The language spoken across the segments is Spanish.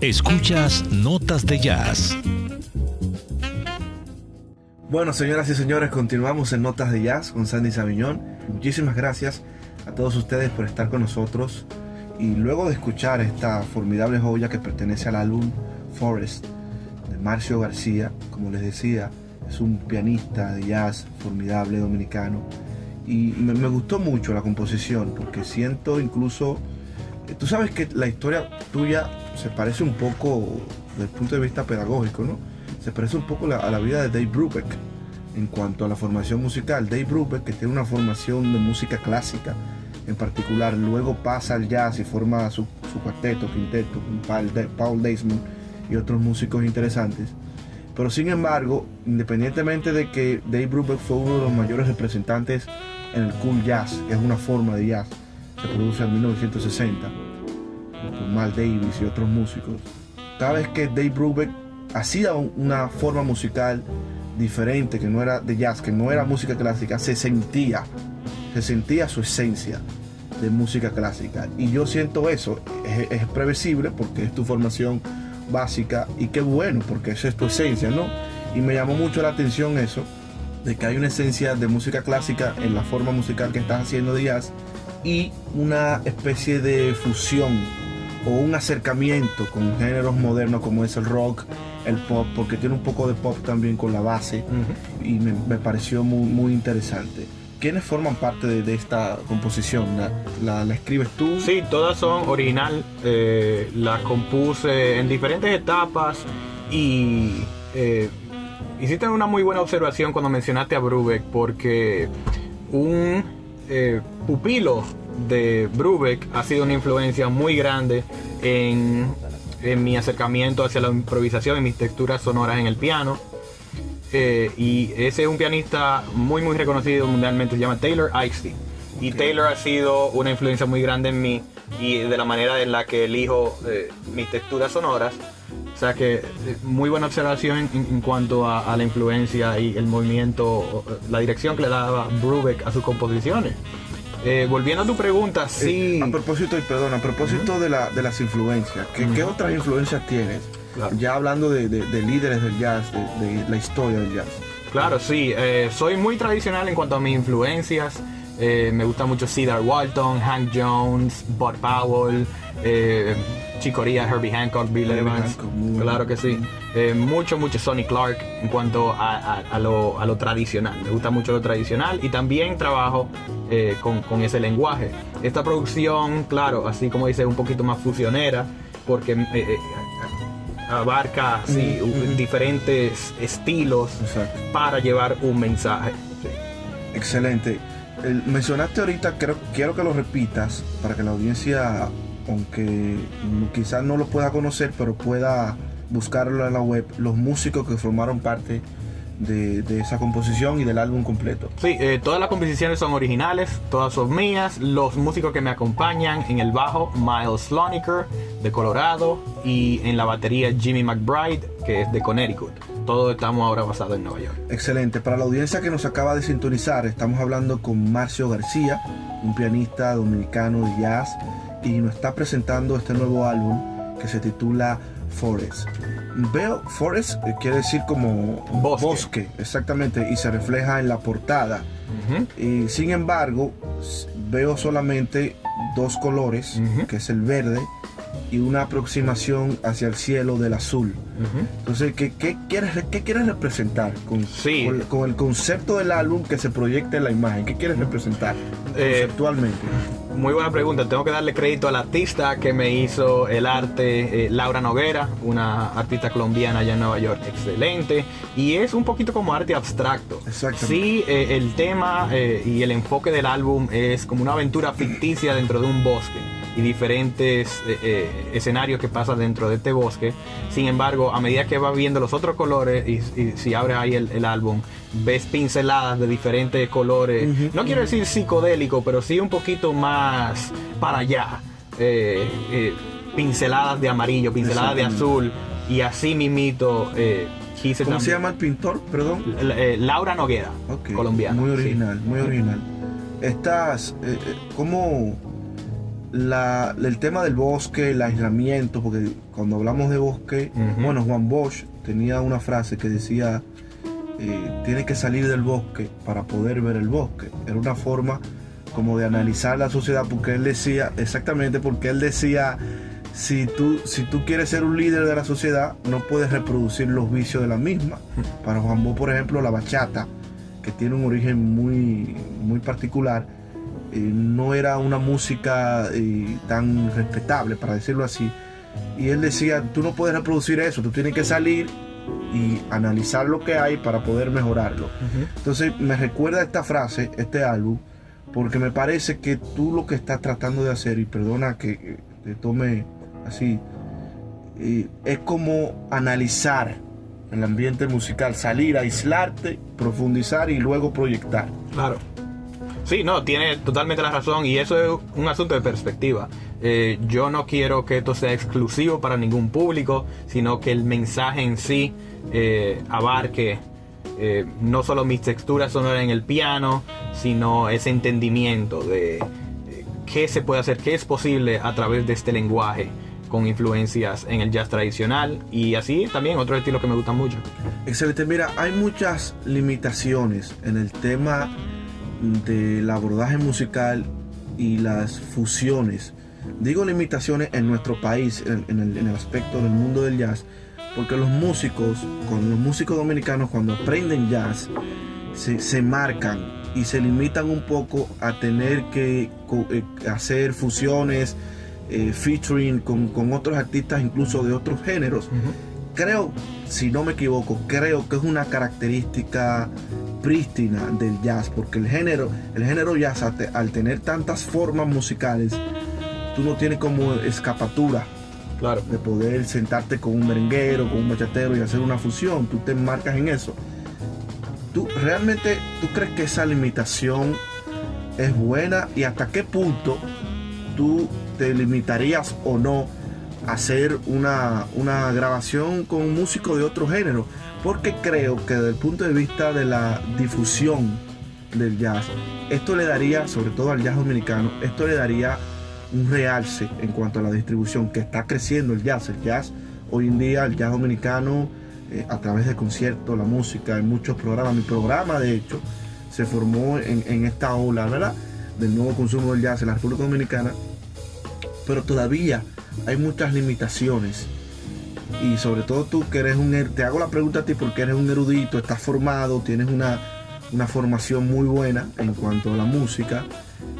Escuchas Notas de Jazz. Bueno, señoras y señores, continuamos en Notas de Jazz con Sandy Sabiñón. Muchísimas gracias a todos ustedes por estar con nosotros. Y luego de escuchar esta formidable joya que pertenece al álbum Forest de Marcio García, como les decía, es un pianista de jazz formidable dominicano. Y me, me gustó mucho la composición porque siento incluso, eh, tú sabes que la historia tuya se parece un poco, desde el punto de vista pedagógico, ¿no? Se parece un poco a la vida de Dave Brubeck en cuanto a la formación musical. Dave Brubeck, que tiene una formación de música clásica en particular, luego pasa al jazz y forma su, cuarteto, quinteto, Paul, Paul Desmond y otros músicos interesantes. Pero sin embargo, independientemente de que Dave Brubeck fue uno de los mayores representantes en el cool jazz, que es una forma de jazz, se produce en 1960, con Mal Davis y otros músicos. Cada vez que Dave Brubeck hacía un- una forma musical diferente, que no era de jazz, que no era música clásica, se sentía, se sentía su esencia de música clásica. Y yo siento eso, es, es previsible porque es tu formación básica y qué bueno, porque esa es tu esencia, ¿no? Y me llamó mucho la atención eso, de que hay una esencia de música clásica en la forma musical que estás haciendo de jazz y una especie de fusión o un acercamiento con géneros modernos como es el rock, el pop, porque tiene un poco de pop también con la base y me, me pareció muy, muy interesante. ¿Quiénes forman parte de, de esta composición? ¿La, la- la escribes tú? Sí, todas son original. eh, las compuse en diferentes etapas y eh, hiciste una muy buena observación cuando mencionaste a Brubeck porque un eh, pupilo de Brubeck ha sido una influencia muy grande en, en mi acercamiento hacia la improvisación y mis texturas sonoras en el piano. Eh, y ese es un pianista muy muy reconocido mundialmente, se llama Taylor Eichstein. Y Taylor ha sido una influencia muy grande en mí y de la manera en la que elijo eh, mis texturas sonoras. O sea que eh, muy buena observación en, en cuanto a, a la influencia y el movimiento, la dirección que le daba Brubeck a sus composiciones. Eh, volviendo a tu pregunta, sí. Eh, a propósito, y perdón, a propósito de, la, de las influencias, ¿qué, qué otras influencias tienes? Claro. Ya hablando de, de- de líderes del jazz, de, de la historia del jazz. Claro, sí. eh, soy muy tradicional en cuanto a mis influencias. Eh, me gusta mucho Cedar Walton, Hank Jones, Bud Powell, eh, Chicoria, Herbie Hancock, Bill Herbie Evans. Hancock, bueno. claro que sí. Eh, mucho, mucho Sonny Clark en cuanto a, a- a lo, a lo tradicional. Me gusta mucho lo tradicional y también trabajo eh, con, con ese lenguaje. Esta producción, claro, así como dice, un poquito más fusionera porque eh, abarca sí, Mm, mm. diferentes estilos Exacto. para llevar un mensaje. Sí. Excelente. El- mencionaste ahorita, creo, quiero que lo repitas para que la audiencia, aunque no- quizás no lo pueda conocer, pero pueda buscarlo en la web, los músicos que formaron parte de, de esa composición y del álbum completo. Sí, eh, todas las composiciones son originales, todas son mías. Los músicos que me acompañan en el bajo, Miles Loniker de Colorado y en la batería Jimmy McBride que es de Connecticut. Todos estamos ahora basados en Nueva York. Excelente. Para la audiencia que nos acaba de sintonizar, estamos hablando con Marcio García, un pianista dominicano de jazz, y nos está presentando este nuevo álbum que se titula Forest. Veo Forest eh, quiere decir como Bosque. exactamente, y se refleja en la portada. Ujú. Y sin embargo, veo solamente dos colores, Ujú. que es el verde y una aproximación hacia el cielo del azul. Ujú. Entonces, ¿qué, qué quieres, qué quieres representar con, Sí. con, con el concepto del álbum que se proyecta en la imagen? ¿Qué quieres representar Eh, conceptualmente? Muy buena pregunta. Tengo que darle crédito al artista que me hizo el arte, eh, Laura Noguera, una artista colombiana allá en Nueva York. Excelente. Y es un poquito como arte abstracto. Exactamente. Sí, eh, el tema eh, y el enfoque del álbum es como una aventura ficticia dentro de un bosque y diferentes eh, eh, escenarios que pasan dentro de este bosque. Sin embargo, a medida que vas viendo los otros colores y, y si abres ahí el, el álbum, ves pinceladas de diferentes colores. No quiero decir psicodélico, pero sí un poquito más para allá. Eh, pinceladas de amarillo, pinceladas de azul y así mimito. ¿Cómo se llama el pintor? Perdón. Laura Noguera, Ok, colombiana. Muy sí. original, muy original. Estás, ¿cómo, la- el tema del bosque, el aislamiento, porque cuando hablamos de bosque, bueno, Juan Bosch tenía una frase que decía, eh, tiene que salir del bosque para poder ver el bosque. Era una forma como de analizar la sociedad, porque él decía, exactamente porque él decía, si tú, si tú quieres ser un líder de la sociedad, no puedes reproducir los vicios de la misma. Para Juan Bosch, por ejemplo, la bachata, que tiene un origen muy, muy particular, eh, no era una música eh, tan respetable, para decirlo así. Y él decía, tú no puedes reproducir eso, tú tienes que salir y analizar lo que hay para poder mejorarlo. Entonces me recuerda esta frase, este álbum, porque me parece que tú lo que estás tratando de hacer, y perdona que eh, te tome así, eh, es como analizar el ambiente musical, salir, aislarte, profundizar y luego proyectar. Claro. Sí, no, tiene totalmente la razón y eso es un asunto de perspectiva. Eh, yo no quiero que esto sea exclusivo para ningún público, sino que el mensaje en sí eh, abarque eh, no solo mis texturas sonoras en el piano, sino ese entendimiento de qué se puede hacer, qué es posible a través de este lenguaje con influencias en el jazz tradicional y así también otros estilos que me gustan mucho. Excelente, mira, hay muchas limitaciones en el tema del abordaje musical y las fusiones. Digo limitaciones en nuestro país, en, en el, en el aspecto del mundo del jazz, porque los músicos, con los músicos dominicanos cuando aprenden jazz, se, se marcan y se limitan un poco a tener que eh, hacer fusiones, eh, featuring con, con otros artistas incluso de otros géneros creo, si no me equivoco, creo que es una característica prístina del jazz, porque el género, el género jazz al te- al tener tantas formas musicales, tú no tienes como escapatura Claro. de poder sentarte con un merenguero, con un bachatero y hacer una fusión, tú te marcas en eso. ¿Tú realmente tú crees que esa limitación es buena y hasta qué punto tú te limitarías o no hacer una, una grabación con un músico de otro género? Porque creo que desde el punto de vista de la difusión del jazz, esto le daría, sobre todo al jazz dominicano, esto le daría un realce en cuanto a la distribución, que está creciendo el jazz. El jazz, hoy en día, el jazz dominicano, eh, a través de conciertos, la música, en muchos programas. Mi programa, de hecho, se formó en, en esta ola, ¿verdad? Del nuevo consumo del jazz en la República Dominicana. Pero todavía hay muchas limitaciones. Y sobre todo tú que eres un... er- Te hago la pregunta a ti porque eres un erudito, estás formado, tienes una, una formación muy buena en cuanto a la música.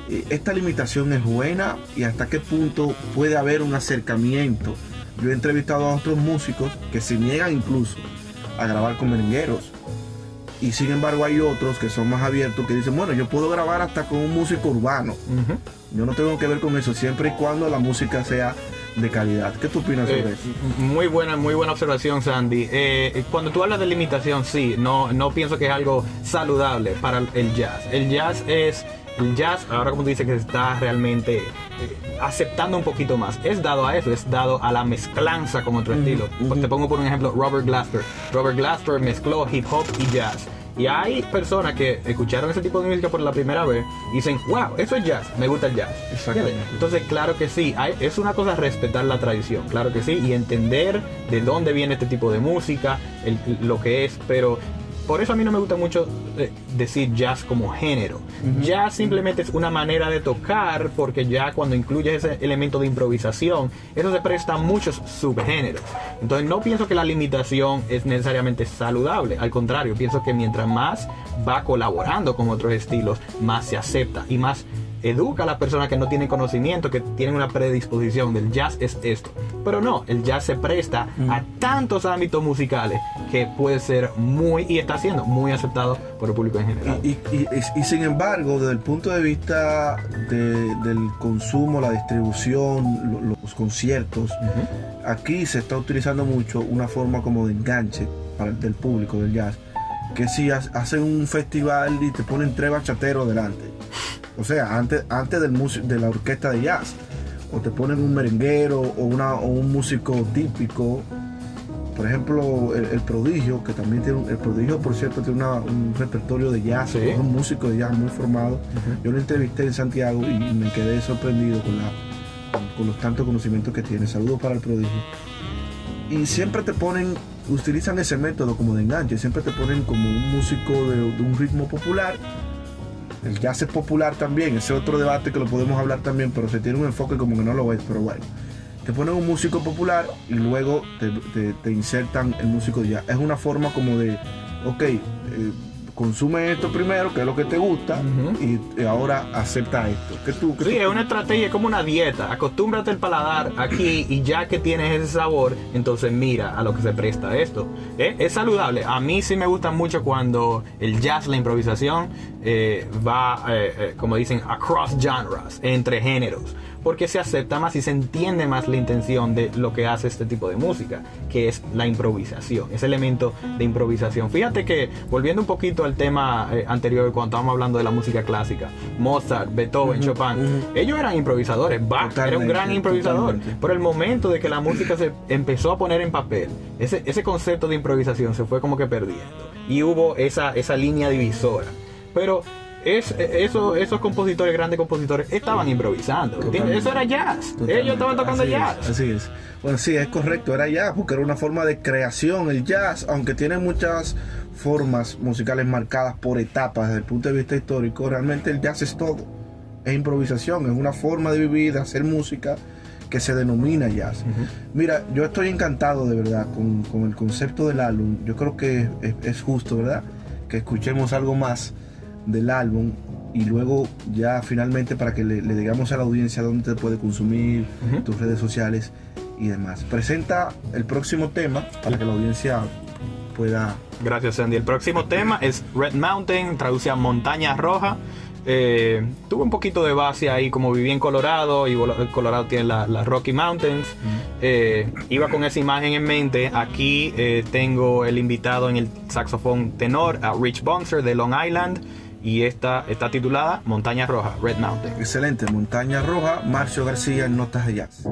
Eh, Esta limitación es buena y hasta qué punto puede haber un acercamiento. Yo he entrevistado a otros músicos que se niegan incluso a grabar con merengueros. Y sin embargo hay otros que son más abiertos que dicen, bueno, yo puedo grabar hasta con un músico urbano. Yo no tengo que ver con eso, siempre y cuando la música sea de calidad. ¿Qué tú opinas sobre Eh, eso? muy buena, muy buena observación, Sandy. Eh, cuando tú hablas de limitación, sí, no, no pienso que es algo saludable para el jazz. El jazz es, el jazz, ahora como tú dices que está realmente eh, aceptando un poquito más, es dado a eso, es dado a la mezclanza con otro estilo. Te pongo por un ejemplo Robert Glasper. Robert Glasper mezcló hip hop y jazz. Y hay personas que escucharon ese tipo de música por la primera vez y dicen, wow, eso es jazz, me gusta el jazz. Exactamente. Entonces, claro que sí, hay- es una cosa respetar la tradición, claro que sí, y entender de dónde viene este tipo de música, el- lo que es, pero por eso a mí no me gusta mucho eh, decir jazz como género. Jazz simplemente es una manera de tocar, porque ya cuando incluyes ese elemento de improvisación, eso se presta a muchos subgéneros. Entonces, no pienso que la limitación es necesariamente saludable, al contrario, pienso que mientras más va colaborando con otros estilos, más se acepta y más educa a las personas que no tienen conocimiento, que tienen una predisposición del jazz es esto. Pero no, el jazz se presta a tantos ámbitos musicales que puede ser muy, y está siendo muy aceptado por el público en general. Y, y- y- y sin embargo, desde el punto de vista de- del consumo, la distribución, lo- los conciertos, aquí se está utilizando mucho una forma como de enganche para el del público del jazz. Que si ha- hacen un festival y te ponen tres bachateros delante. O sea, antes, antes del de la orquesta de jazz. O te ponen un merenguero o, una, o un músico típico. Por ejemplo, el, el prodigio, que también tiene un- el prodigio, por cierto, tiene una- un repertorio de jazz, Sí. es un músico de jazz muy formado. Yo lo entrevisté en Santiago y me quedé sorprendido con la con los tantos conocimientos que tiene. Saludos para el prodigio. Y siempre te ponen, utilizan ese método como de enganche, siempre te ponen como un músico de, de un ritmo popular. El jazz es popular también, ese otro debate que lo podemos hablar también, pero se tiene un enfoque como que no lo es, pero bueno. Te ponen un músico popular y luego te insertan el músico de jazz. Es una forma como de, ok, eh, consume esto primero, que es lo que te gusta, y, y ahora acepta esto. ¿Qué tú, qué Sí, tú- es una estrategia, es como una dieta. Acostúmbrate el paladar aquí y ya que tienes ese sabor, entonces mira a lo que se presta esto. ¿Eh? Es saludable. A mí sí me gusta mucho cuando el jazz, la improvisación, eh, va, eh, como dicen, across genres, entre géneros. Porque se acepta más y se entiende más la intención de lo que hace este tipo de música, que es la improvisación, ese elemento de improvisación. Fíjate que, volviendo un poquito al tema eh, anterior, cuando estábamos hablando de la música clásica, Mozart, Beethoven, Chopin, ujú. ellos eran improvisadores. Bach era un Totalmente, gran improvisador. totalmente. Pero el momento de que la música se empezó a poner en papel, ese, ese concepto de improvisación se fue como que perdiendo. Y hubo esa, esa línea divisora. Pero es, eso, esos compositores, grandes compositores, estaban improvisando. Eso era jazz. Totalmente. Ellos estaban tocando Así es, jazz. así es. Bueno, sí, es correcto, era jazz, porque era una forma de creación. El jazz, aunque tiene muchas formas musicales marcadas por etapas desde el punto de vista histórico, realmente el jazz es todo. Es improvisación, es una forma de vivir, de hacer música que se denomina jazz. Mira, yo estoy encantado de verdad con, con el concepto del álbum. Yo creo que es, es justo, ¿verdad? Que escuchemos algo más del álbum y luego ya finalmente para que le, le digamos a la audiencia dónde te puede consumir, tus redes sociales y demás. Presenta el próximo tema para que la audiencia pueda... Gracias, Sandy. El próximo tema es Red Mountain, traduce a Montaña Roja. Eh, tuve un poquito de base ahí, como viví en Colorado y Colorado tiene la- las Rocky Mountains. Eh, iba con esa imagen en mente. Aquí eh, tengo el invitado en el saxofón tenor a Rich Bonser de Long Island y esta está titulada Montaña Roja, Red Mountain. Excelente, Montaña Roja, Marcio García en Notas de Jazz.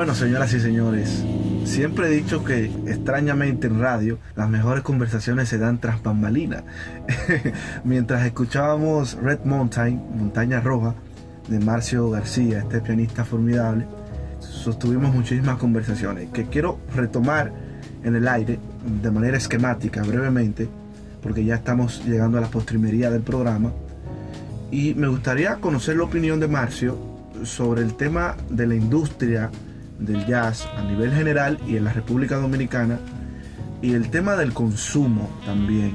Bueno, señoras y señores, siempre he dicho que extrañamente en radio las mejores conversaciones se dan tras bambalina. Mientras escuchábamos Red Mountain, Montaña Roja, de Marcio García, este pianista formidable, sostuvimos muchísimas conversaciones que quiero retomar en el aire de manera esquemática, brevemente, porque ya estamos llegando a la postrimería del programa. Y me gustaría conocer la opinión de Marcio sobre el tema de la industria del jazz a nivel general y en la República Dominicana y el tema del consumo también,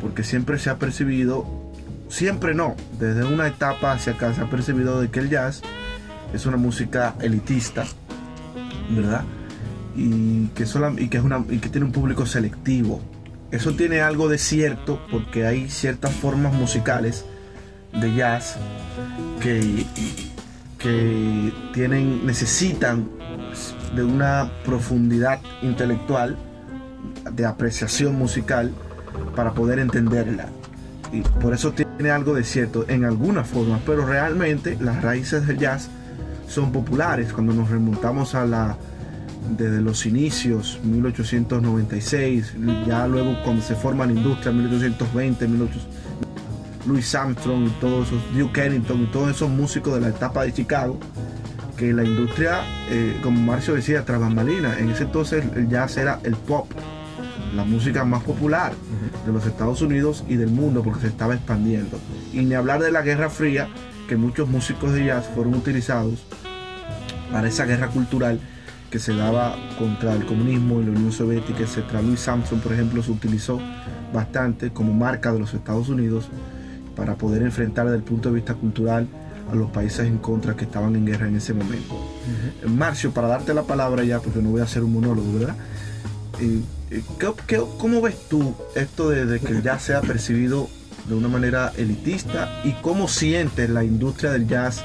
porque siempre se ha percibido, siempre no, desde una etapa hacia acá se ha percibido de que el jazz es una música elitista, ¿verdad? Y que, y que, es una, y que tiene un público selectivo. Eso tiene algo de cierto porque hay ciertas formas musicales de jazz que, que tienen, necesitan de una profundidad intelectual, de apreciación musical, para poder entenderla. Y por eso tiene algo de cierto en algunas formas, pero realmente las raíces del jazz son populares. Cuando nos remontamos a la desde los inicios, 1896, ya luego cuando se forma la industria, 1820, 1820, Louis Armstrong y todos esos, Duke Ellington y todos esos músicos de la etapa de Chicago, que la industria, eh, como Marcio decía, tras bambalinas, en ese entonces el jazz era el pop, la música más popular de los Estados Unidos y del mundo porque se estaba expandiendo. Y ni hablar de la Guerra Fría, que muchos músicos de jazz fueron utilizados para esa guerra cultural que se daba contra el comunismo y la Unión Soviética, etc. Louis Armstrong, por ejemplo, se utilizó bastante como marca de los Estados Unidos para poder enfrentar desde el punto de vista cultural a los países en contra que estaban en guerra en ese momento. Marcio, para darte la palabra ya, porque no voy a hacer un monólogo, ¿verdad? cómo ves tú esto de, que el jazz sea percibido de una manera elitista y cómo sientes la industria del jazz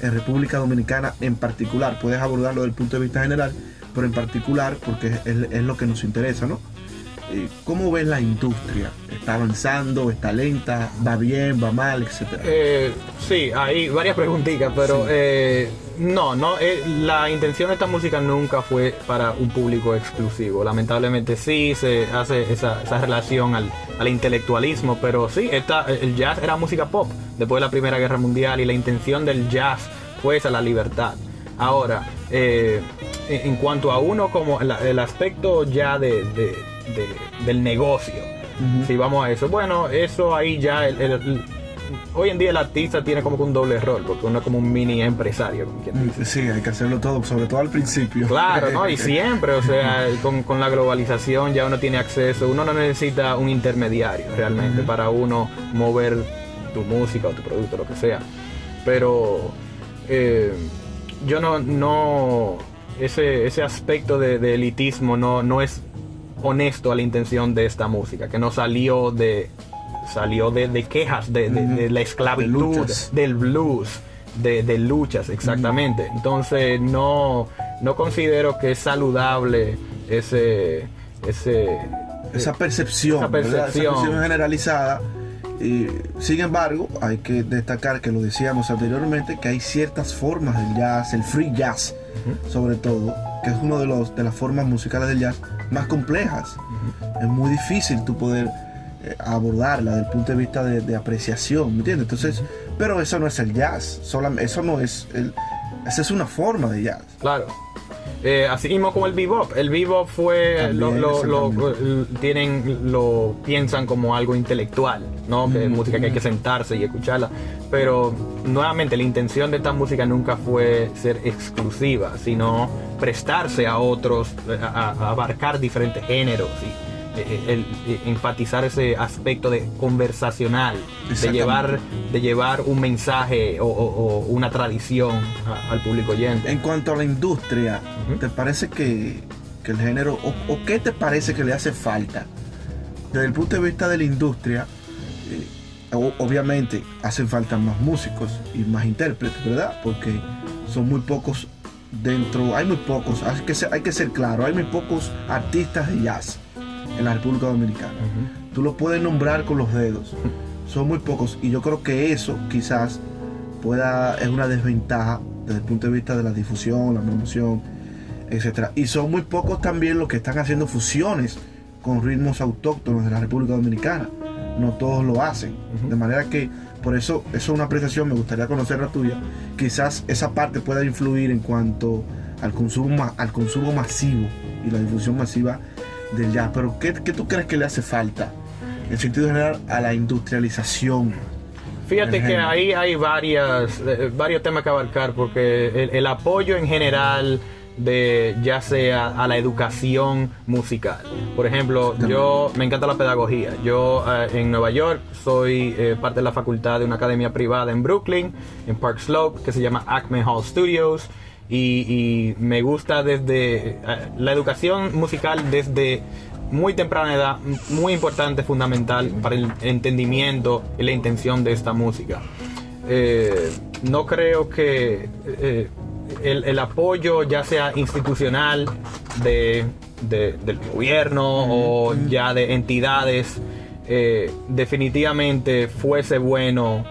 en República Dominicana en particular? Puedes abordarlo desde el punto de vista general, pero en particular porque es lo que nos interesa, ¿no? Eh, ¿Cómo ves la industria? ¿Está avanzando? ¿Está lenta? ¿Va bien? ¿Va mal? Etcétera. Eh, sí, hay varias preguntitas, pero eh, no, no. la intención de esta música nunca fue para un público exclusivo. Lamentablemente sí se hace esa, relación al, intelectualismo, pero sí, esta, el jazz era música pop después de la Primera Guerra Mundial y la intención del jazz fue esa, la libertad. Ahora, en cuanto a uno como el, aspecto ya de del negocio. Si vamos a eso. Bueno, eso ahí ya hoy en día el artista tiene como que un doble rol, porque uno es como un mini empresario. Sí, hay que hacerlo todo, sobre todo al principio. Claro, ¿no? Y siempre, o sea, con, la globalización ya uno tiene acceso, uno no necesita un intermediario realmente para uno mover tu música o tu producto, lo que sea. Pero eh, yo no, no, ese, ese aspecto de, de elitismo no, no es honesto a la intención de esta música, que no salió de salió de, quejas de, la esclavitud, del blues, de, luchas, exactamente. Entonces no, no considero que es saludable ese, ese esa percepción, esa percepción. generalizada. Y, sin embargo, hay que destacar que lo decíamos anteriormente, que hay ciertas formas del jazz, el free jazz, sobre todo, que es una de, los, de las formas musicales del jazz más complejas. Es muy difícil tú poder eh, abordarla desde el punto de vista de, apreciación, ¿me entiendes? Entonces, pero eso no es el jazz, eso no es el, esa es una forma de jazz. Claro. Eh, así mismo como el bebop. El bebop fue lo, tienen lo piensan como algo intelectual, ¿no? Que es música que hay que sentarse y escucharla. Pero nuevamente la intención de esta música nunca fue ser exclusiva, sino prestarse a otros, a, abarcar diferentes géneros y eh, el, enfatizar ese aspecto de conversacional, de llevar, de llevar un mensaje o, una tradición al público oyente. En cuanto a la industria, ¿te parece que, el género, o, qué te parece que le hace falta? Desde el punto de vista de la industria, eh, obviamente hacen falta más músicos y más intérpretes, ¿verdad? Porque son muy pocos dentro, hay muy pocos, hay que ser, hay que ser claro, hay muy pocos artistas de jazz en la República Dominicana. Tú lo puedes nombrar con los dedos. Son muy pocos y yo creo que eso quizás pueda es una desventaja desde el punto de vista de la difusión, la promoción etcétera. Y son muy pocos también los que están haciendo fusiones con ritmos autóctonos de la República Dominicana. No todos lo hacen. De manera que por eso, eso es una apreciación, me gustaría conocer la tuya. Quizás esa parte pueda influir en cuanto al consumo, al consumo masivo y la difusión masiva del jazz. Pero ¿qué, qué tú crees que le hace falta, en sentido general, a la industrialización? Fíjate que ahí hay varias, eh, varios temas que abarcar, porque el, el apoyo en general de ya sea a la educación musical. Por ejemplo, yo me encanta la pedagogía. Yo eh, en Nueva York soy eh, parte de la facultad de una academia privada en Brooklyn, en Park Slope, que se llama Acme Hall Studios. Y, y me gusta desde eh, la educación musical desde muy temprana edad, muy importante, fundamental para el entendimiento y la intención de esta música. Eh, no creo que eh, el, el apoyo, ya sea institucional de, de- del gobierno o ya de entidades, eh, definitivamente fuese bueno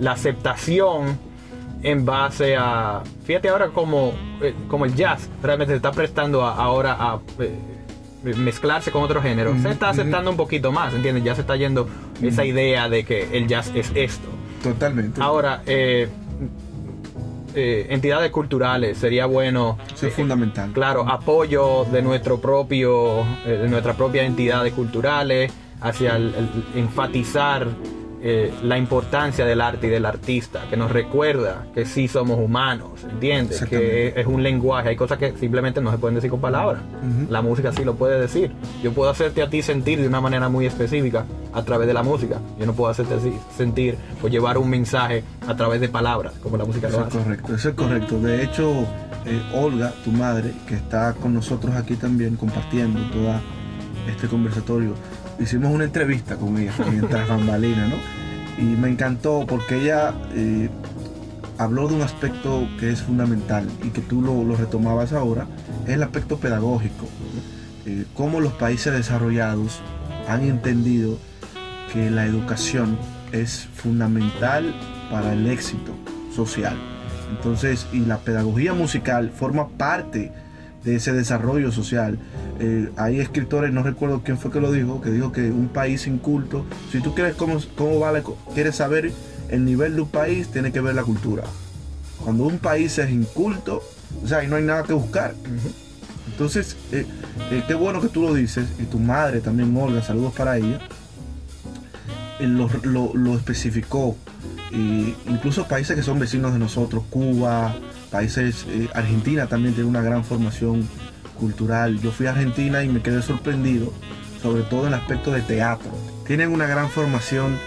la aceptación en base a. Fíjate ahora como, eh, como el jazz realmente se está prestando a- ahora a eh, mezclarse con otros géneros. Se está aceptando un poquito más, ¿entiendes? Ya se está yendo esa idea de que el jazz es esto. Totalmente. Ahora, eh, eh, entidades culturales, sería bueno. Eso es eh, fundamental. Claro, apoyo de nuestro propio, eh, de nuestra propia entidades culturales hacia el, el enfatizar eh, la importancia del arte y del artista, que nos recuerda que sí somos humanos, ¿entiendes? Que es un lenguaje, hay cosas que simplemente no se pueden decir con palabras. La música sí lo puede decir. Yo puedo hacerte a ti sentir de una manera muy específica a través de la música. Yo no puedo hacerte así sentir o llevar un mensaje a través de palabras, como la música lo Eso es hace. correcto, eso es correcto. De hecho, eh, Olga, tu madre, que está con nosotros aquí también compartiendo todo este conversatorio, hicimos una entrevista con ella mientras bambalina, ¿no? Y me encantó porque ella eh, habló de un aspecto que es fundamental y que tú lo, lo retomabas ahora, es el aspecto pedagógico. Eh, cómo los países desarrollados han entendido que la educación es fundamental para el éxito social. Entonces, y la pedagogía musical forma parte de ese desarrollo social. Eh, hay escritores, no recuerdo quién fue que lo dijo, que dijo que un país inculto, si tú quieres cómo, cómo va la co- quieres saber el nivel de un país, tiene que ver la cultura. Cuando un país es inculto, o sea, ahí no hay nada que buscar. Entonces, eh, eh, qué bueno que tú lo dices, y tu madre también, Olga, saludos para ella, eh, lo, lo- lo especificó. Y incluso países que son vecinos de nosotros, Cuba, países, eh, Argentina también tiene una gran formación cultural. Yo fui a Argentina y me quedé sorprendido, sobre todo en el aspecto de teatro. Tienen una gran formación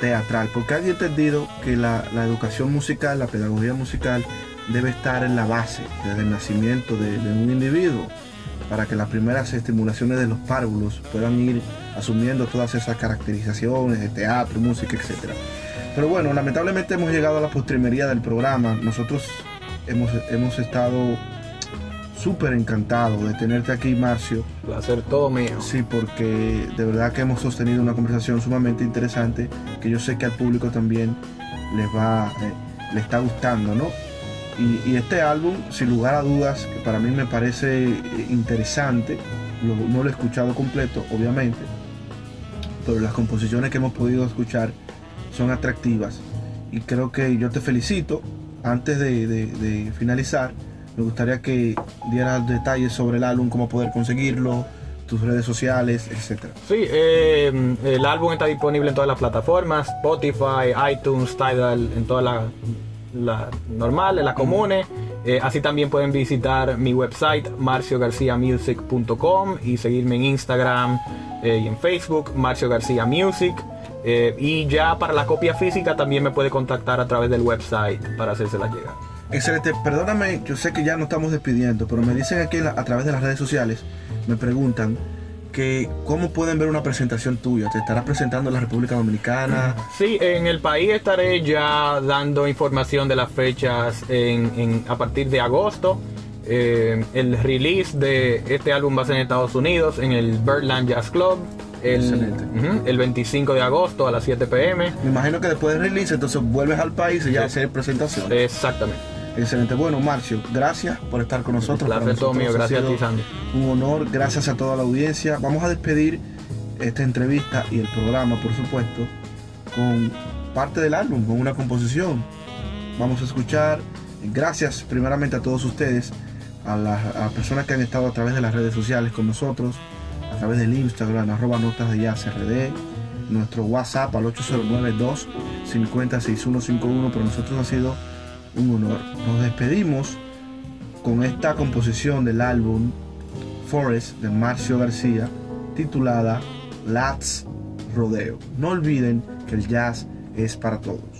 teatral, porque han entendido que la, educación musical, la pedagogía musical, debe estar en la base, desde el nacimiento de, de un individuo, para que las primeras estimulaciones de los párvulos puedan ir asumiendo todas esas caracterizaciones de teatro, música, etc. Pero bueno, lamentablemente hemos llegado a la postrimería del programa. Nosotros hemos, hemos estado súper encantados de tenerte aquí, Marcio. Placer todo mío. Sí, porque de verdad que hemos sostenido una conversación sumamente interesante que yo sé que al público también les va, eh, le está gustando, ¿no? Y, y este álbum, sin lugar a dudas, que para mí me parece eh, interesante, lo- no lo he escuchado completo, obviamente, pero las composiciones que hemos podido escuchar son atractivas y creo que yo te felicito. Antes de, de- de finalizar, me gustaría que dieras detalles sobre el álbum, cómo poder conseguirlo, tus redes sociales, etcétera. Sí, eh, el álbum está disponible en todas las plataformas, Spotify, iTunes, Tidal, en todas las las normales, las comunes. Eh, así también pueden visitar mi website, marciogarciamusic.com y seguirme en Instagram eh, y en Facebook, Marcio García Music. Eh, y ya para la copia física también me puede contactar a través del website para hacérsela llegar. Excelente, perdóname, yo sé que ya nos estamos despidiendo, pero me dicen aquí a través de las redes sociales, me preguntan que cómo pueden ver una presentación tuya. ¿Te estarás presentando en la República Dominicana? Sí, en el país estaré ya dando información de las fechas en, en- a partir de agosto. Eh, el release de este álbum va a ser en Estados Unidos, en el Birdland Jazz Club, el, Excelente. el 25 de agosto a las 7 pm. Me imagino que después del release, entonces vuelves al país y ya Sí. hacer presentación. Exactamente. Excelente. Bueno, Marcio, gracias por estar con nosotros. Placer todo mío, gracias a ti, Sandy. Un honor, gracias a toda la audiencia. Vamos a despedir esta entrevista y el programa, por supuesto, con parte del álbum, con una composición. Vamos a escuchar, gracias primeramente a todos ustedes, a las, personas que han estado a través de las redes sociales con nosotros, a través del Instagram, arroba notas de jazz RD, nuestro WhatsApp al 809-2 506151, pero nosotros ha sido un honor. Nos despedimos con esta composición del álbum Forest de Marcio García, titulada Let's Rodeo. No olviden que el jazz es para todos.